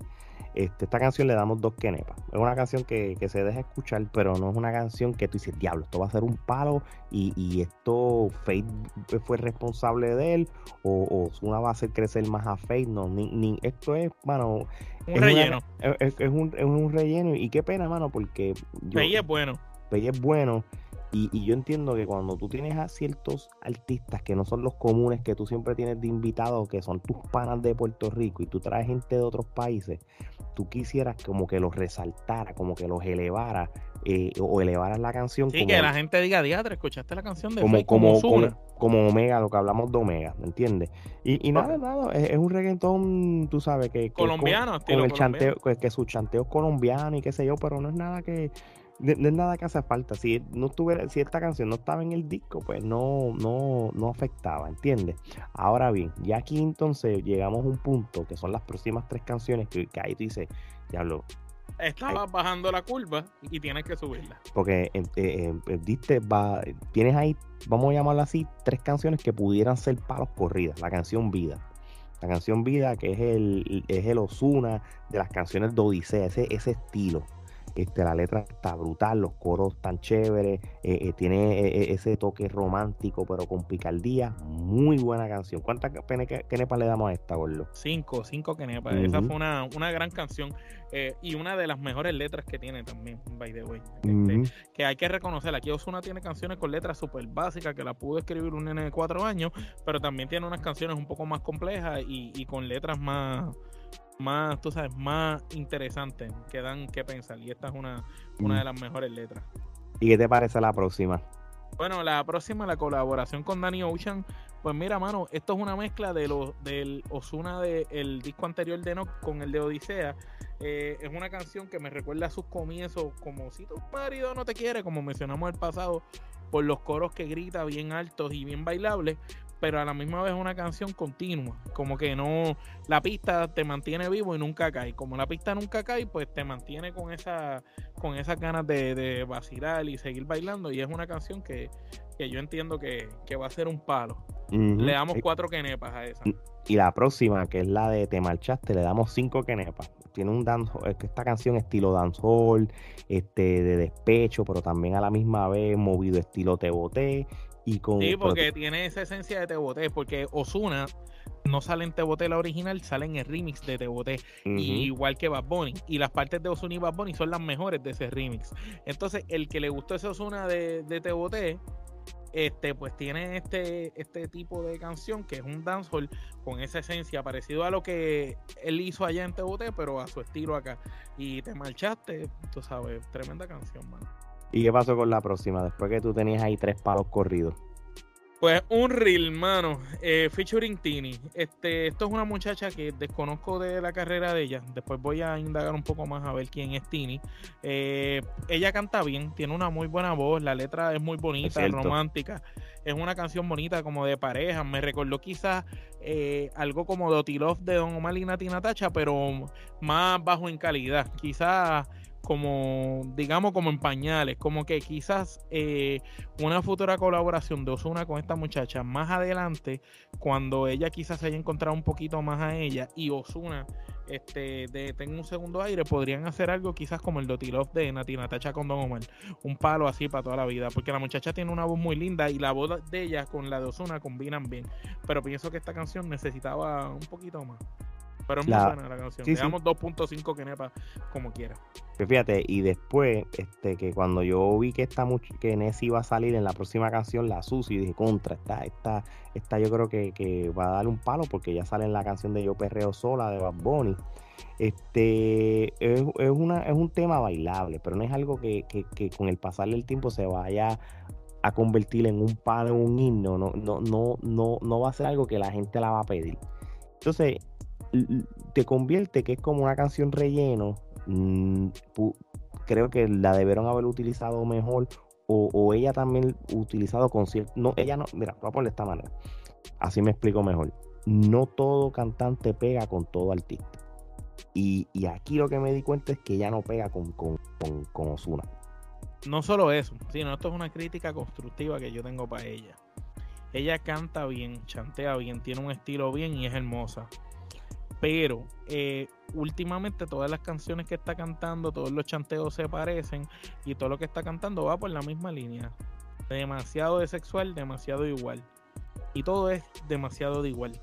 Este, esta canción le damos dos quenepas. Es una canción que, se deja escuchar, pero no es una canción que tú dices, diablo, esto va a ser un palo y, y esto Fate fue responsable de él o, o una va a hacer crecer más a Fate. No, ni, ni esto es, mano. Un relleno. es, un, es, un, relleno y qué pena, mano, porque. Fate es bueno. Fate es bueno. Y, yo entiendo que cuando tú tienes a ciertos artistas que no son los comunes que tú siempre tienes de invitados, que son tus panas de Puerto Rico, y tú traes gente de otros países, tú quisieras como que los resaltara, como que los elevara, eh, o elevaras la canción. Sí, que la gente diga, diadre, escuchaste la canción de como, como, como, Omega, lo que hablamos de Omega, ¿me entiendes? Y, nada, nada, es, un reggaetón, tú sabes, que... colombiano, con, el chanteo, que, que su chanteo es colombiano y qué sé yo, pero no es nada que no, es nada que hace falta. Si no tuviera, si esta canción no estaba en el disco, pues no, no, no afectaba, ¿entiendes? Ahora bien, ya aquí entonces llegamos a un punto que son las próximas tres canciones que, ahí tú dices, diablo. Estaba bajando la curva y tienes que subirla. Porque eh, eh, eh, diste, va, tienes ahí, vamos a llamarlo así, tres canciones que pudieran ser palos corridas. La canción Vida. La canción Vida, que es el, es el Osuna de las canciones de Odisea, ese, ese estilo. Este, la letra está brutal, los coros tan chéveres, eh, eh, tiene eh, ese toque romántico, pero con picardía. Muy buena canción. ¿Cuántas kenepas le damos a esta, Gordo? Cinco, cinco kenepas. Esa fue una, una gran canción y una de las mejores letras que tiene también, by the way. Este, que hay que reconocer, aquí Osuna tiene canciones con letras súper básicas que la pudo escribir un nene de cuatro años, pero también tiene unas canciones un poco más complejas y, y con letras más más, tú sabes, más interesantes que dan que pensar. Y esta es una, una de mm. las mejores letras. ¿Y qué te parece la próxima? Bueno, la próxima, la colaboración con Danny Ocean. Pues mira, mano, esto es una mezcla de lo, del Osuna del disco anterior de No con el de Odisea. Eh, es una canción que me recuerda a sus comienzos, como si tu marido no te quiere, como mencionamos el pasado, por los coros que grita bien altos y bien bailables, pero a la misma vez una canción continua, como que no, la pista te mantiene vivo y nunca cae, como la pista nunca cae, pues te mantiene con esa, con esas ganas de, de vacilar y seguir bailando y es una canción que, que yo entiendo que, que, va a ser un palo. Le damos cuatro quenepas a esa. Y la próxima, que es la de Te Marchaste, le damos cinco quenepas. Tiene un dancehall, esta canción estilo dancehall, este, de despecho, pero también a la misma vez movido estilo Te Boté sí, porque tiene esa esencia de Teboté, porque Osuna no sale en Teboté la original, sale en el remix de Teboté, igual que Bad Bunny. Y las partes de Osuna y Bad Bunny son las mejores de ese remix. Entonces, el que le gustó ese Osuna de, de Teboté, este, pues tiene este, este tipo de canción que es un dancehall con esa esencia parecido a lo que él hizo allá en Teboté, pero a su estilo acá. Y te marchaste, tú sabes, tremenda canción, mano. ¿Y qué pasó con la próxima? Después que tú tenías ahí tres palos corridos. Pues un reel, mano, eh, featuring Tini. Este, esto es una muchacha que desconozco de la carrera de ella. Después voy a indagar un poco más a ver quién es Tini. Eh, ella canta bien, tiene una muy buena voz, la letra es muy bonita, romántica. Es una canción bonita como de pareja. Me recordó quizás eh, algo como de Otilov de Don Omar y Natina Tacha, pero más bajo en calidad. Quizás como, digamos, como en pañales, como que quizás eh, una futura colaboración de Osuna con esta muchacha más adelante, cuando ella quizás haya encontrado un poquito más a ella y Osuna este, de, tenga un segundo aire, podrían hacer algo quizás como el Dotilov de Natina Tacha con Don Omar, un palo así para toda la vida, porque la muchacha tiene una voz muy linda y la voz de ella con la de Osuna combinan bien, pero pienso que esta canción necesitaba un poquito más. Pero es muy buena la canción. Sí, 2.5 kenepa como quiera. fíjate, y después, este, que cuando yo vi que esta que Nessie iba a salir en la próxima canción, la Susi, dije, contra, esta, esta, esta yo creo que, va a dar un palo porque ya sale en la canción de Yo Perreo Sola de Bad Bunny. Este es, una, es un tema bailable, pero no es algo que, con el pasar del tiempo se vaya a convertir en un palo, un himno. No, no, no, no, no va a ser algo que la gente la va a pedir. Entonces, te convierte que es como una canción relleno. Mm, creo que la debieron haber utilizado mejor o, ella también utilizado con cierto... No, ella no, mira, voy a ponerle de esta manera. Así me explico mejor. No todo cantante pega con todo artista. Y, aquí lo que me di cuenta es que ella no pega con, con, con Osuna. No solo eso, sino esto es una crítica constructiva que yo tengo para ella. Ella canta bien, chantea bien, tiene un estilo bien y es hermosa pero eh, últimamente todas las canciones que está cantando, todos los chanteos se parecen y todo lo que está cantando va por la misma línea. Demasiado de sexual, demasiado igual. Y todo es demasiado de igual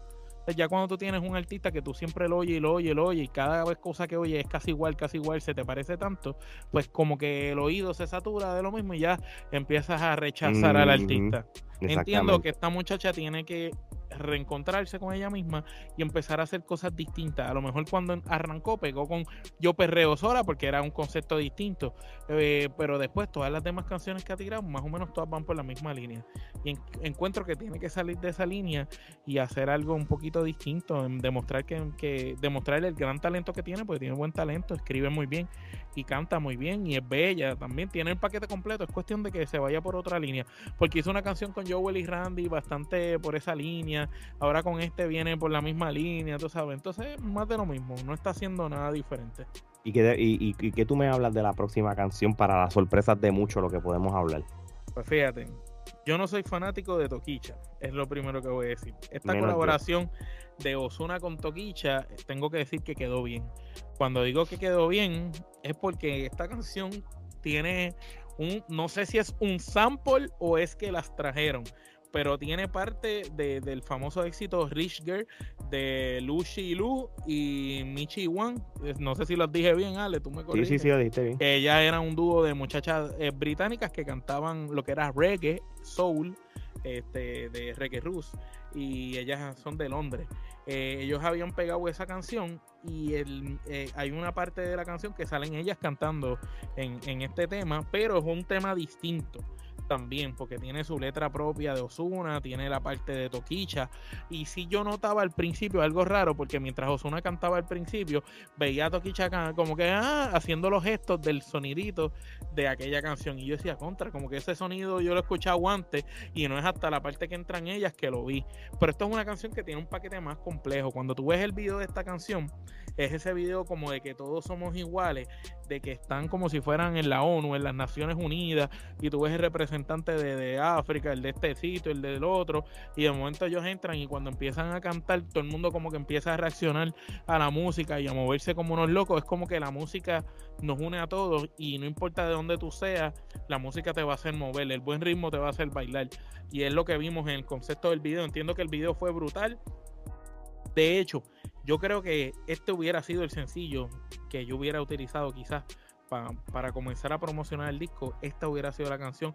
ya cuando tú tienes un artista que tú siempre lo oyes y lo oyes y lo oyes y cada vez cosa que oyes es casi igual, casi igual, se te parece tanto, pues como que el oído se satura de lo mismo y ya empiezas a rechazar al artista. Entiendo que esta muchacha tiene que reencontrarse con ella misma y empezar a hacer cosas distintas. A lo mejor cuando arrancó pegó con Yo Perreo Sola porque era un concepto distinto, eh, pero después todas las demás canciones que ha tirado más o menos todas van por la misma línea. Y encuentro que tiene que salir de esa línea y hacer algo un poquito distinto, demostrar que, que demostrar el gran talento que tiene, porque tiene buen talento, escribe muy bien y canta muy bien y es bella, también tiene el paquete completo, es cuestión de que se vaya por otra línea, porque hizo una canción con Joel y Randy bastante por esa línea, ahora con este viene por la misma línea, tú sabes, entonces más de lo mismo, no está haciendo nada diferente. ¿Y que, y, que tú me hablas de la próxima canción para las sorpresas de mucho lo que podemos hablar? Pues fíjate, yo no soy fanático de Toquicha, es lo primero que voy a decir. Esta colaboración de Osuna con Toquicha, tengo que decir que quedó bien. Cuando digo que quedó bien, es porque esta canción tiene un, no sé si es un sample o es que las trajeron, pero tiene parte del famoso éxito Rich Girl de Lucy Lu y Michi Wan. No sé si los dije bien, Ale, tú me corriges. Sí, sí, sí, lo dijiste bien. Ella era un dúo de muchachas eh, británicas que cantaban lo que era reggae, soul, este, de reggae rus, y ellas son de Londres. Eh, ellos habían pegado esa canción y el, eh, hay una parte de la canción que salen ellas cantando en, en este tema, pero es un tema distinto también, porque tiene su letra propia de Osuna, tiene la parte de Toquicha. Y si yo notaba al principio algo raro, porque mientras Osuna cantaba al principio, veía a Toquicha como que ah, haciendo los gestos del sonidito de aquella canción. Y yo decía, contra, como que ese sonido yo lo he escuchado antes y no es hasta la parte que entran ellas que lo vi. Pero esto es una canción que tiene un paquete más complejo. Cuando tú ves el video de esta canción, es ese video como de que todos somos iguales, de que están como si fueran en la ONU, en las Naciones Unidas, y tú ves el representante de, África, el de este sitio, el del otro, y de momento ellos entran y cuando empiezan a cantar, todo el mundo como que empieza a reaccionar a la música y a moverse como unos locos. Es como que la música nos une a todos y no importa de dónde tú seas, la música te va a hacer mover, el buen ritmo te va a hacer bailar. Y es lo que vimos en el concepto del video. Entiendo que el video fue brutal. De hecho, yo creo que este hubiera sido el sencillo que yo hubiera utilizado quizás para comenzar a promocionar el disco. Esta hubiera sido la canción.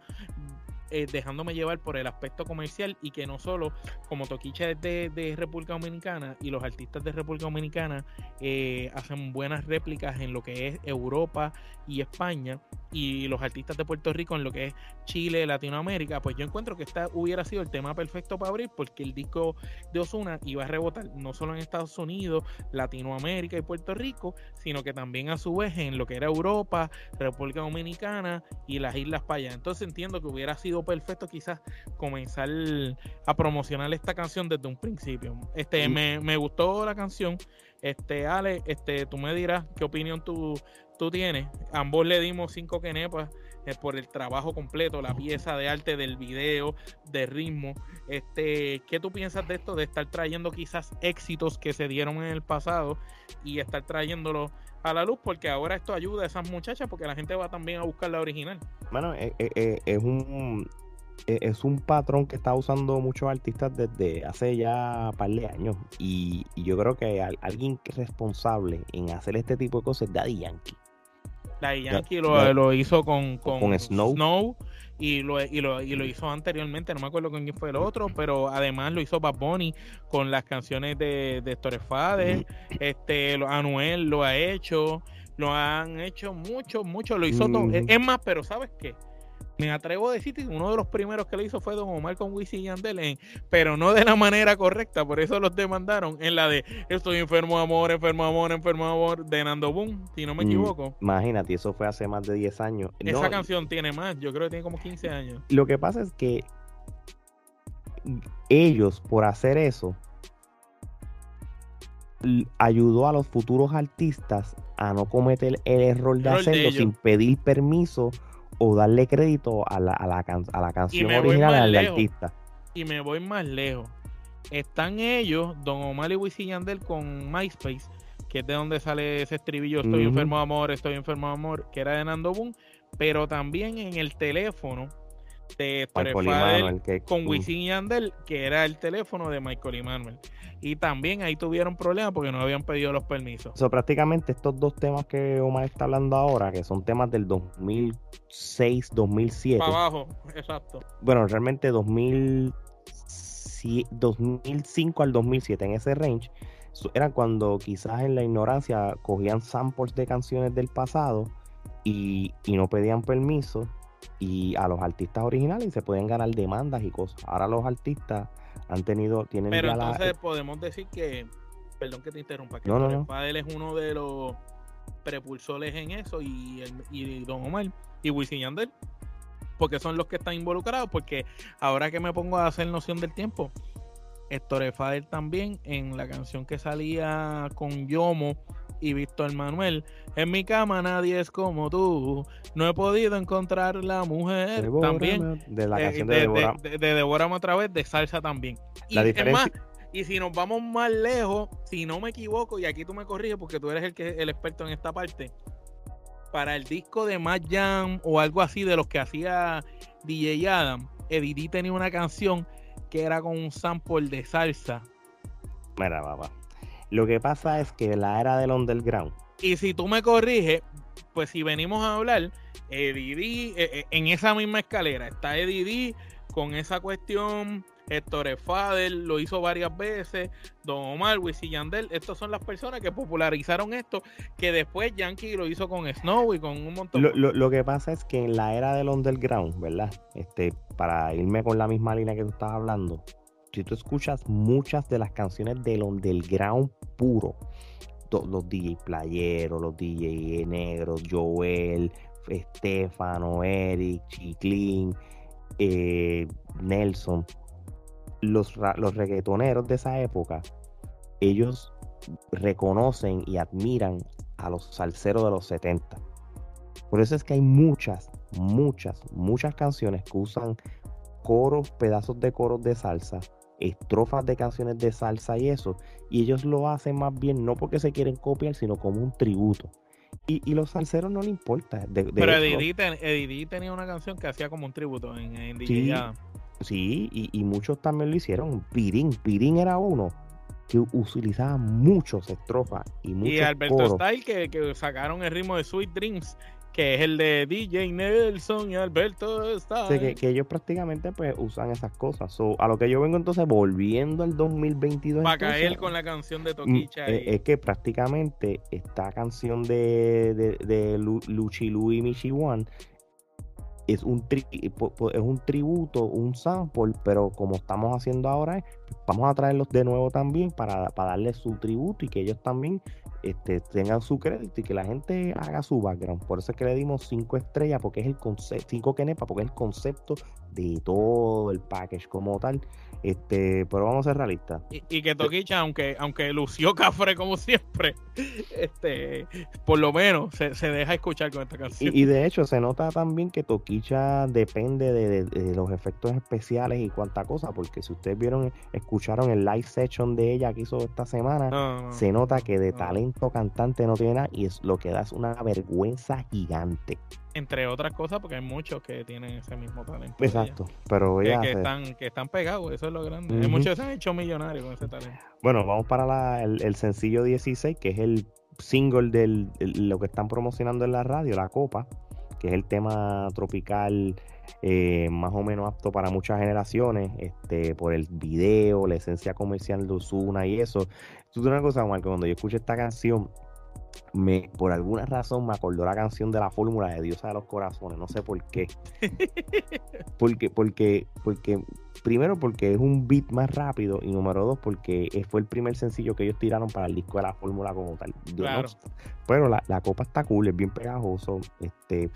Eh, dejándome llevar por el aspecto comercial y que no solo como Toquicha es de, República Dominicana y los artistas de República Dominicana eh, hacen buenas réplicas en lo que es Europa y España y los artistas de Puerto Rico en lo que es Chile, Latinoamérica, pues yo encuentro que esta hubiera sido el tema perfecto para abrir porque el disco de Osuna iba a rebotar no solo en Estados Unidos, Latinoamérica y Puerto Rico, sino que también a su vez en lo que era Europa, República Dominicana y las Islas Payas. Entonces entiendo que hubiera sido perfecto quizás comenzar a promocionar esta canción desde un principio. Este, me, me, gustó la canción. Este, Ale, este, tú me dirás qué opinión tú, tú tienes. Ambos le dimos cinco quenepas eh, por el trabajo completo, la pieza de arte del video, de ritmo. Este, ¿qué tú piensas de esto? De estar trayendo quizás éxitos que se dieron en el pasado y estar trayéndolo a la luz porque ahora esto ayuda a esas muchachas porque la gente va también a buscar la original. Bueno, eh, eh, es un es un patrón que está usando muchos artistas desde hace ya un par de años. Y, yo creo que alguien responsable en hacer este tipo de cosas es Daddy Yankee. Daddy Yankee lo, hizo con, con, Snow. Y, lo, y, lo, y lo hizo anteriormente, no me acuerdo con quién fue el otro, pero además lo hizo Bad Bunny con las canciones de, de Torres Fades, este, Anuel lo ha hecho, lo han hecho mucho, mucho, lo hizo todo. Es más, pero ¿sabes qué? Me atrevo a decir que uno de los primeros que le hizo fue Don Omar con Wisin y Yandel, pero no de la manera correcta, por eso los demandaron en la de Estoy enfermo amor, enfermo amor, enfermo amor, de Nando Boom, si no me mm, equivoco. Imagínate, eso fue hace más de 10 años. Esa canción tiene más, yo creo que tiene como 15 años. Lo que pasa es que ellos, por hacer eso, ayudó a los futuros artistas a no cometer el error de hacerlo sin pedir permiso o darle crédito a la, a la, a la canción original del artista. Y me voy más lejos. están ellos, Don Omar y Wisin Yandel con MySpace, que es de donde sale ese estribillo, estoy enfermo de amor, estoy enfermo de amor, que era de Nando Boom, pero también en el teléfono de con Wisin y Yandel, que era el teléfono de Michael y Manuel. Y también ahí tuvieron problemas porque no habían pedido los permisos. So, prácticamente estos dos temas que Omar está hablando ahora, que son temas del 2006, 2007. Para abajo, exacto. Bueno, realmente 2000, 2005 al 2007, en ese range, eran cuando quizás en la ignorancia cogían samples de canciones del pasado y, y no pedían permiso y a los artistas originales y se pueden ganar demandas y cosas. Ahora los artistas han tenido, tienen Pero entonces podemos decir que, perdón que te interrumpa, que no, es uno de los prepulsores en eso y, el, y Don Omar y Wisin Yandel, porque son los que están involucrados, porque ahora que me pongo a hacer noción del tiempo, Héctor Fader también en la canción que salía con Yomo y Víctor Manuel. En mi cama nadie es como tú. No he podido encontrar la mujer. también. De la eh, canción de, de, otra vez, de salsa también. Y más, y si nos vamos más lejos, si no me equivoco, y aquí tú me corriges porque tú eres el que el experto en esta parte. Para el disco de Matt Jam o algo así de los que hacía DJ Adam, Eddie tenía una canción que era con un sample de salsa. Mira, papá. Lo que pasa es que la era del underground. Y si tú me corriges, pues si venimos a hablar, Eddie eh, eh, en esa misma escalera está Eddie con esa cuestión. Héctor Fader lo hizo varias veces, Don Omar, Wisin Yandel, estas son las personas que popularizaron esto, que después Yankee lo hizo con Snow y con un montón. Lo, lo, lo que pasa es que en la era del underground, ¿verdad? Este, para irme con la misma línea que tú estabas hablando, si tú escuchas muchas de las canciones del underground puro, los DJ playeros, los DJ negros, Joel, Estefano, Eric, Chiclin, eh, Nelson, los, los reggaetoneros de esa época, ellos reconocen y admiran a los salseros de los 70. Por eso es que hay muchas, muchas, muchas canciones que usan coros, pedazos de coros de salsa, estrofas de canciones de salsa y eso. Y ellos lo hacen más bien no porque se quieren copiar, sino como un tributo. Y, y los salseros no le importa. Pero Eddie, tenía una canción que hacía como un tributo en, en Sí, sí y, muchos también lo hicieron. Pirín, Pirín era uno que utilizaba muchos estrofas y muchos Y Alberto Style que, que sacaron el ritmo de Sweet Dreams que es el de DJ Nelson y Alberto está. que, ellos prácticamente pues usan esas cosas. a lo que yo vengo entonces volviendo al 2022. Para caer con la canción de Toquicha. Mm, eh, es, que prácticamente esta canción de, de, de Luchilu y Michiwan es un, es un tributo, un sample, pero como estamos haciendo ahora, vamos a traerlos de nuevo también para, para darles su tributo y que ellos también este, tengan su crédito y que la gente haga su background. Por eso es que le dimos cinco estrellas, porque es el concepto, cinco kenepa, porque es el concepto de todo el package como tal. Este, pero vamos a ser realistas. Y, que Toquicha, aunque, aunque lució cafre como siempre, *laughs* este, por lo menos se, deja escuchar con esta canción. Y, de hecho, se nota también que Toquicha depende de, los efectos especiales y cuánta cosa, porque si ustedes vieron, escucharon el live session de ella que hizo esta semana, se nota que de talento cantante no tiene nada y es lo que da es una vergüenza gigante entre otras cosas, porque hay muchos que tienen ese mismo talento. Exacto, pero que, están, que están pegados, eso es lo grande. Hay muchos que se han hecho millonarios con ese talento. Bueno, vamos para el, sencillo 16, que es el single de lo que están promocionando en la radio, La Copa, que es el tema tropical eh, más o menos apto para muchas generaciones, este, por el video, la esencia comercial de Osuna y eso. Tú una cosa, Marco, cuando yo escucho esta canción, me, por alguna razón me acordó la canción de la fórmula de Diosa de los Corazones, no sé por qué. *laughs* porque, porque, porque, primero porque es un beat más rápido y número dos porque fue el primer sencillo que ellos tiraron para el disco de la fórmula como tal. pero la, la, copa está cool, es bien pegajoso. Este,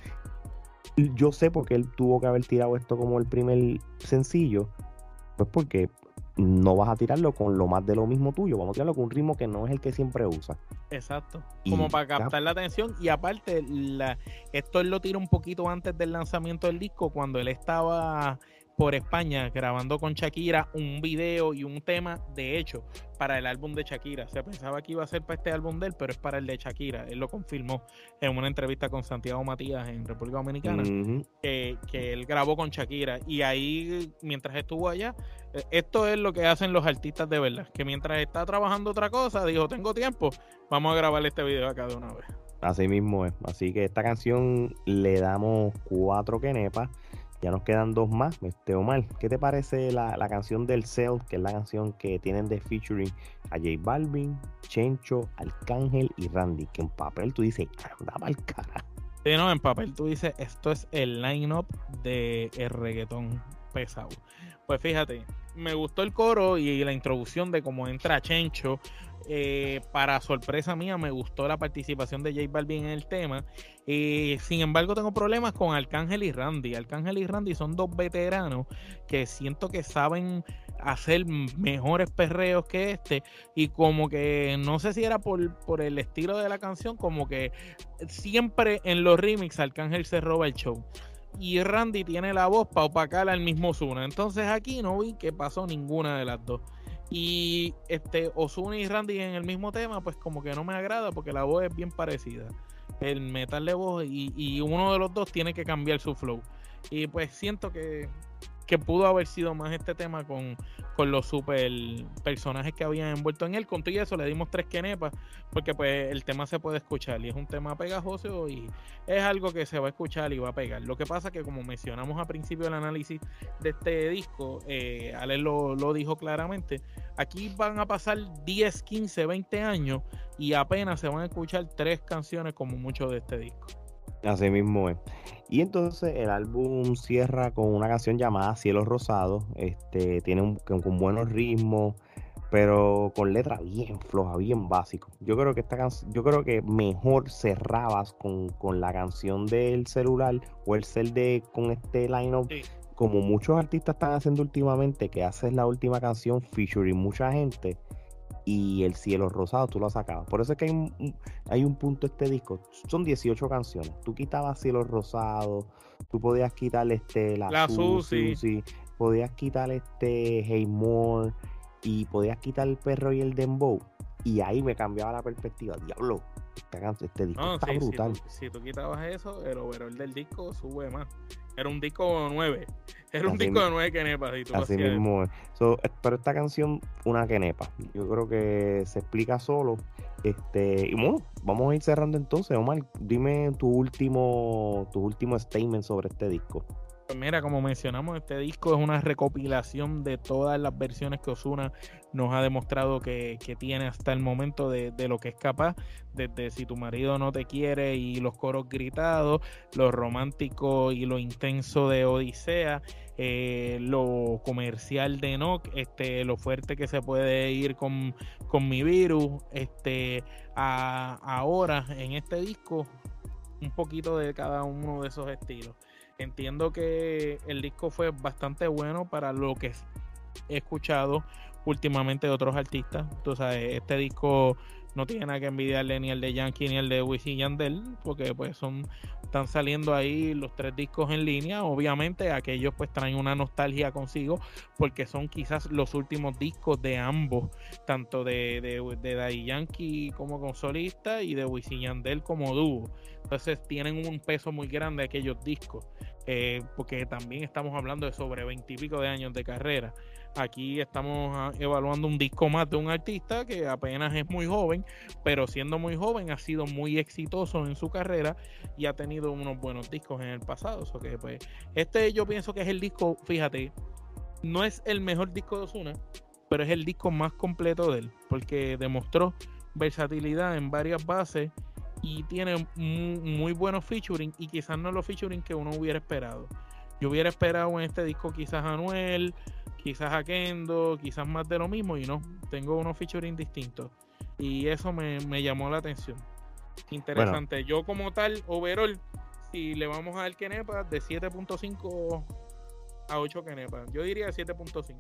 yo sé por qué él tuvo que haber tirado esto como el primer sencillo. Pues porque no vas a tirarlo con lo más de lo mismo tuyo, vamos a tirarlo con un ritmo que no es el que siempre usa. Exacto, como para captar la atención. Y aparte, la, esto él lo tira un poquito antes del lanzamiento del disco, cuando él estaba por España grabando con Shakira un video y un tema, de hecho, para el álbum de Shakira. Se pensaba que iba a ser para este álbum de él, pero es para el de Shakira. Él lo confirmó en una entrevista con Santiago Matías en República Dominicana, que, él grabó con Shakira. Y ahí, mientras estuvo allá, eh, esto es lo que hacen los artistas de verdad, que mientras está trabajando otra cosa, dijo, tengo tiempo, vamos a grabar este video acá de una vez. Así mismo es. Así que esta canción le damos cuatro quenepas. Ya nos quedan dos más. Este, Omar, ¿qué te parece la, canción del Cell, que es la canción que tienen de featuring a J Balvin, Chencho, Arcángel y Randy? Que en papel tú dices, anda mal cara. Sí, no, en papel tú dices, esto es el line-up de el reggaetón pesado. Pues fíjate, me gustó el coro y la introducción de cómo entra Chencho eh, para sorpresa mía, me gustó la participación de J Balvin en el tema. Eh, sin embargo, tengo problemas con Arcángel y Randy. Arcángel y Randy son dos veteranos que siento que saben hacer mejores perreos que este. Y como que no sé si era por, el estilo de la canción, como que siempre en los remix Arcángel se roba el show y Randy tiene la voz para opacar al mismo Zuna. Entonces aquí no vi que pasó ninguna de las dos. Y este Ozuna y Randy en el mismo tema, pues como que no me agrada porque la voz es bien parecida. El metal de voz y, y uno de los dos tiene que cambiar su flow. Y pues siento que que pudo haber sido más este tema con, los super personajes que habían envuelto en él. Con todo eso le dimos tres quenepas porque pues el tema se puede escuchar y es un tema pegajoso y es algo que se va a escuchar y va a pegar. Lo que pasa que como mencionamos al principio del análisis de este disco, eh, Ale lo, lo dijo claramente, aquí van a pasar 10, 15, 20 años y apenas se van a escuchar tres canciones como mucho de este disco. Así mismo es. Y entonces el álbum cierra con una canción llamada Cielos Rosados. Este, tiene un, con buenos ritmos, pero con letra bien floja, bien básico. Yo creo que esta canción, yo creo que mejor cerrabas con, la canción del celular o el cel de con este line-up. Como muchos artistas están haciendo últimamente, que haces la última canción featuring mucha gente y El Cielo Rosado tú lo sacabas. Por eso es que hay un, hay un punto este disco. Son 18 canciones. Tú quitabas Cielo Rosado, tú podías quitar este, la, la Susi. podías quitar este Hey More y podías quitar el perro y el dembow. Y ahí me cambiaba la perspectiva. Diablo, este disco está brutal. Si tú, quitabas eso, el overall del disco sube más. Era un disco 9. Era un disco de 9 quenepas. así mismo eh, pero esta canción, una quenepa. Yo creo que se explica solo. Este, y bueno, vamos a ir cerrando entonces. Omar, dime tu último, tu último statement sobre este disco. Pues mira, como mencionamos, este disco es una recopilación de todas las versiones que Osuna nos ha demostrado que, tiene hasta el momento de, lo que es capaz, desde Si tu marido no te quiere y los coros gritados, lo romántico y lo intenso de Odisea, eh, lo comercial de Enoch, este, lo fuerte que se puede ir con, con mi virus, este, ahora en este disco, un poquito de cada uno de esos estilos. Entiendo que el disco fue bastante bueno para lo que he escuchado últimamente de otros artistas. Entonces, este disco no tiene nada que envidiarle ni el de Yankee ni el de Wisin Yandel, porque pues son están saliendo ahí los tres discos en línea. Obviamente, aquellos pues traen una nostalgia consigo, porque son quizás los últimos discos de ambos, tanto de, de, de Yankee como con solista y de Wisin Yandel como dúo. Entonces tienen un peso muy grande aquellos discos, eh, porque también estamos hablando de sobre veintipico de años de carrera. Aquí estamos ah, evaluando un disco más de un artista que apenas es muy joven, pero siendo muy joven ha sido muy exitoso en su carrera y ha tenido unos buenos discos en el pasado. que, pues, este yo pienso que es el disco, fíjate, no es el mejor disco de Osuna, pero es el disco más completo de él, porque demostró versatilidad en varias bases y tiene muy, buenos featuring y quizás no los featuring que uno hubiera esperado. Yo hubiera esperado en este disco quizás a Noel, quizás a Kendo, quizás más de lo mismo y no, tengo unos featuring distintos y eso me, llamó la atención. Interesante. Yo como tal, overall, si le vamos a dar Kenepa de 7.5 a 8 Kenepa, yo diría 7.5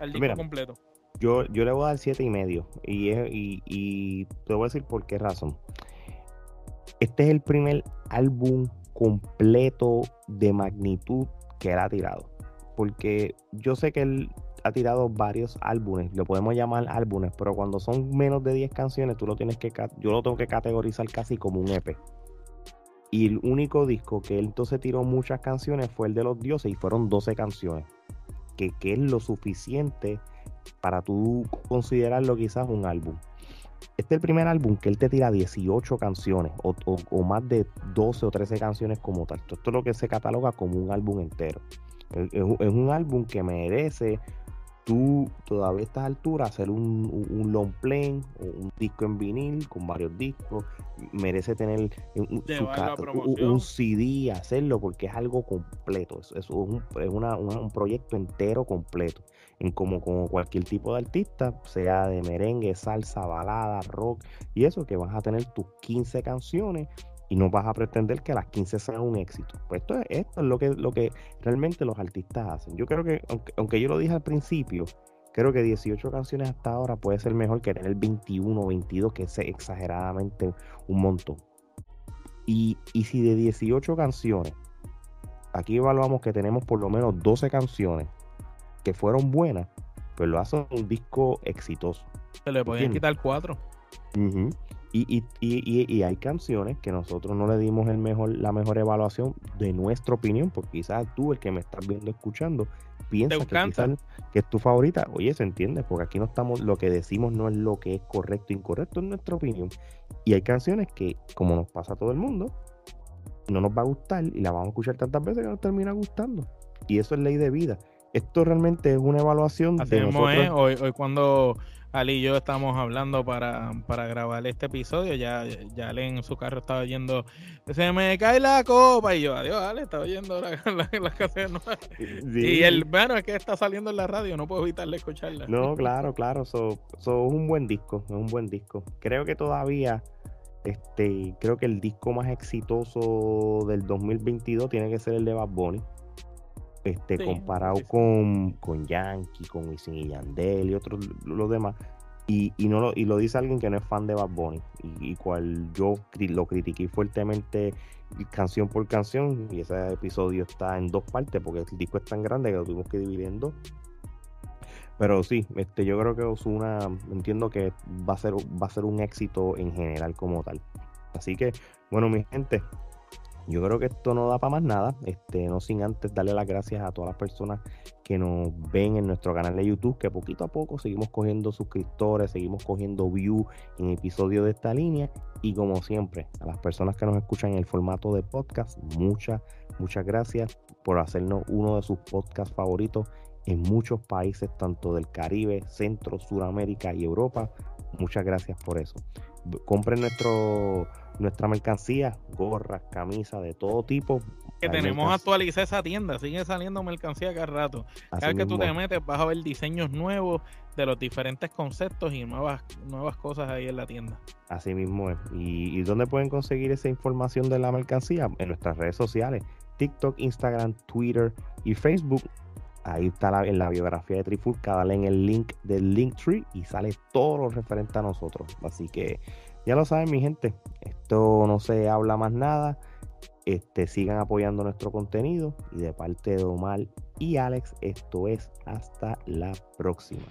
al disco completo. Yo, yo le voy a dar 7 y medio y, y, y te voy a decir por qué razón. Este es el primer álbum completo de magnitud que él ha tirado. porque yo sé que él ha tirado varios álbumes, lo podemos llamar álbumes, pero cuando son menos de 10 canciones, tú lo tienes que, yo lo tengo que categorizar casi como un EP. Y el único disco que él entonces tiró muchas canciones fue el de los dioses y fueron 12 canciones, que, que es lo suficiente para tú considerarlo quizás un álbum. Este es el primer álbum que él te tira 18 canciones o, más de 12 o 13 canciones como tal. Esto es lo que se cataloga como un álbum entero. Es, un álbum que merece tú todavía a estas alturas hacer un, long play o un disco en vinil con varios discos, merece tener un, CD, hacerlo porque es algo completo, es, un, un, proyecto entero completo en como, como cualquier tipo de artista, sea de merengue, salsa, balada, rock, y eso que vas a tener tus 15 canciones y no vas a pretender que las 15 sean un éxito. Pues esto es, esto es lo, que, lo que realmente los artistas hacen. Yo creo que, aunque, yo lo dije al principio, creo que 18 canciones hasta ahora puede ser mejor que tener 21 o 22, que es exageradamente un montón. Y, y si de 18 canciones, aquí evaluamos que tenemos por lo menos 12 canciones que fueron buenas, pues lo hace un disco exitoso. Se le podían quitar cuatro. Y, y, hay canciones que nosotros no le dimos el mejor, la mejor evaluación de nuestra opinión, porque quizás tú, el que me estás viendo, escuchando, piensa que, que es tu favorita. Oye, se entiende, porque aquí no estamos, lo que decimos no es lo que es correcto o incorrecto, es nuestra opinión. Y hay canciones que, como nos pasa a todo el mundo, no nos va a gustar y la vamos a escuchar tantas veces que nos termina gustando. Y eso es ley de vida esto realmente es una evaluación de nosotros. Hoy, hoy cuando Ali y yo estamos hablando para, grabar este episodio, ya, ya Ale en su carro estaba oyendo, se me cae la copa, y yo, adiós, Ale, estaba oyendo las la, *laughs* canciones Y el, bueno, es que está saliendo en la radio, no puedo evitarle escucharla. No, claro, claro, eso es un buen disco, es un buen disco. Creo que todavía, este, creo que el disco más exitoso del 2022 tiene que ser el de Bad Bunny este, comparado con, con Yankee, con Wisin y Yandel y otros los demás. Y, y, no lo, y lo dice alguien que no es fan de Bad Bunny, y, cual yo lo critiqué fuertemente canción por canción, y ese episodio está en dos partes porque el disco es tan grande que lo tuvimos que dividir en dos. Pero sí, este, yo creo que Osuna, entiendo que va a ser, va a ser un éxito en general como tal. Así que, bueno, mi gente, yo creo que esto no da para más nada, este, no sin antes darle las gracias a todas las personas que nos ven en nuestro canal de YouTube, que poquito a poco seguimos cogiendo suscriptores, seguimos cogiendo views en episodios de esta línea y como siempre, a las personas que nos escuchan en el formato de podcast, muchas, muchas gracias por hacernos uno de sus podcasts favoritos en muchos países, tanto del Caribe, Centro, Suramérica y Europa. Muchas gracias por eso. Compren nuestro nuestra mercancía, gorras, camisas de todo tipo. Que tenemos actualizar esa tienda, sigue saliendo mercancía cada rato. Cada vez que tú te metes vas a ver diseños nuevos de los diferentes conceptos y nuevas, nuevas cosas ahí en la tienda. Así mismo es. ¿Y, dónde pueden conseguir esa información de la mercancía? En nuestras redes sociales, TikTok, Instagram, Twitter y Facebook. Ahí está en la biografía de Trifulca, dale en el link del Linktree y sale todo lo referente a nosotros. Así que ya lo saben, mi gente. Esto no se habla más nada. Este, sigan apoyando nuestro contenido. Y de parte de Omar y Alex, esto es hasta la próxima.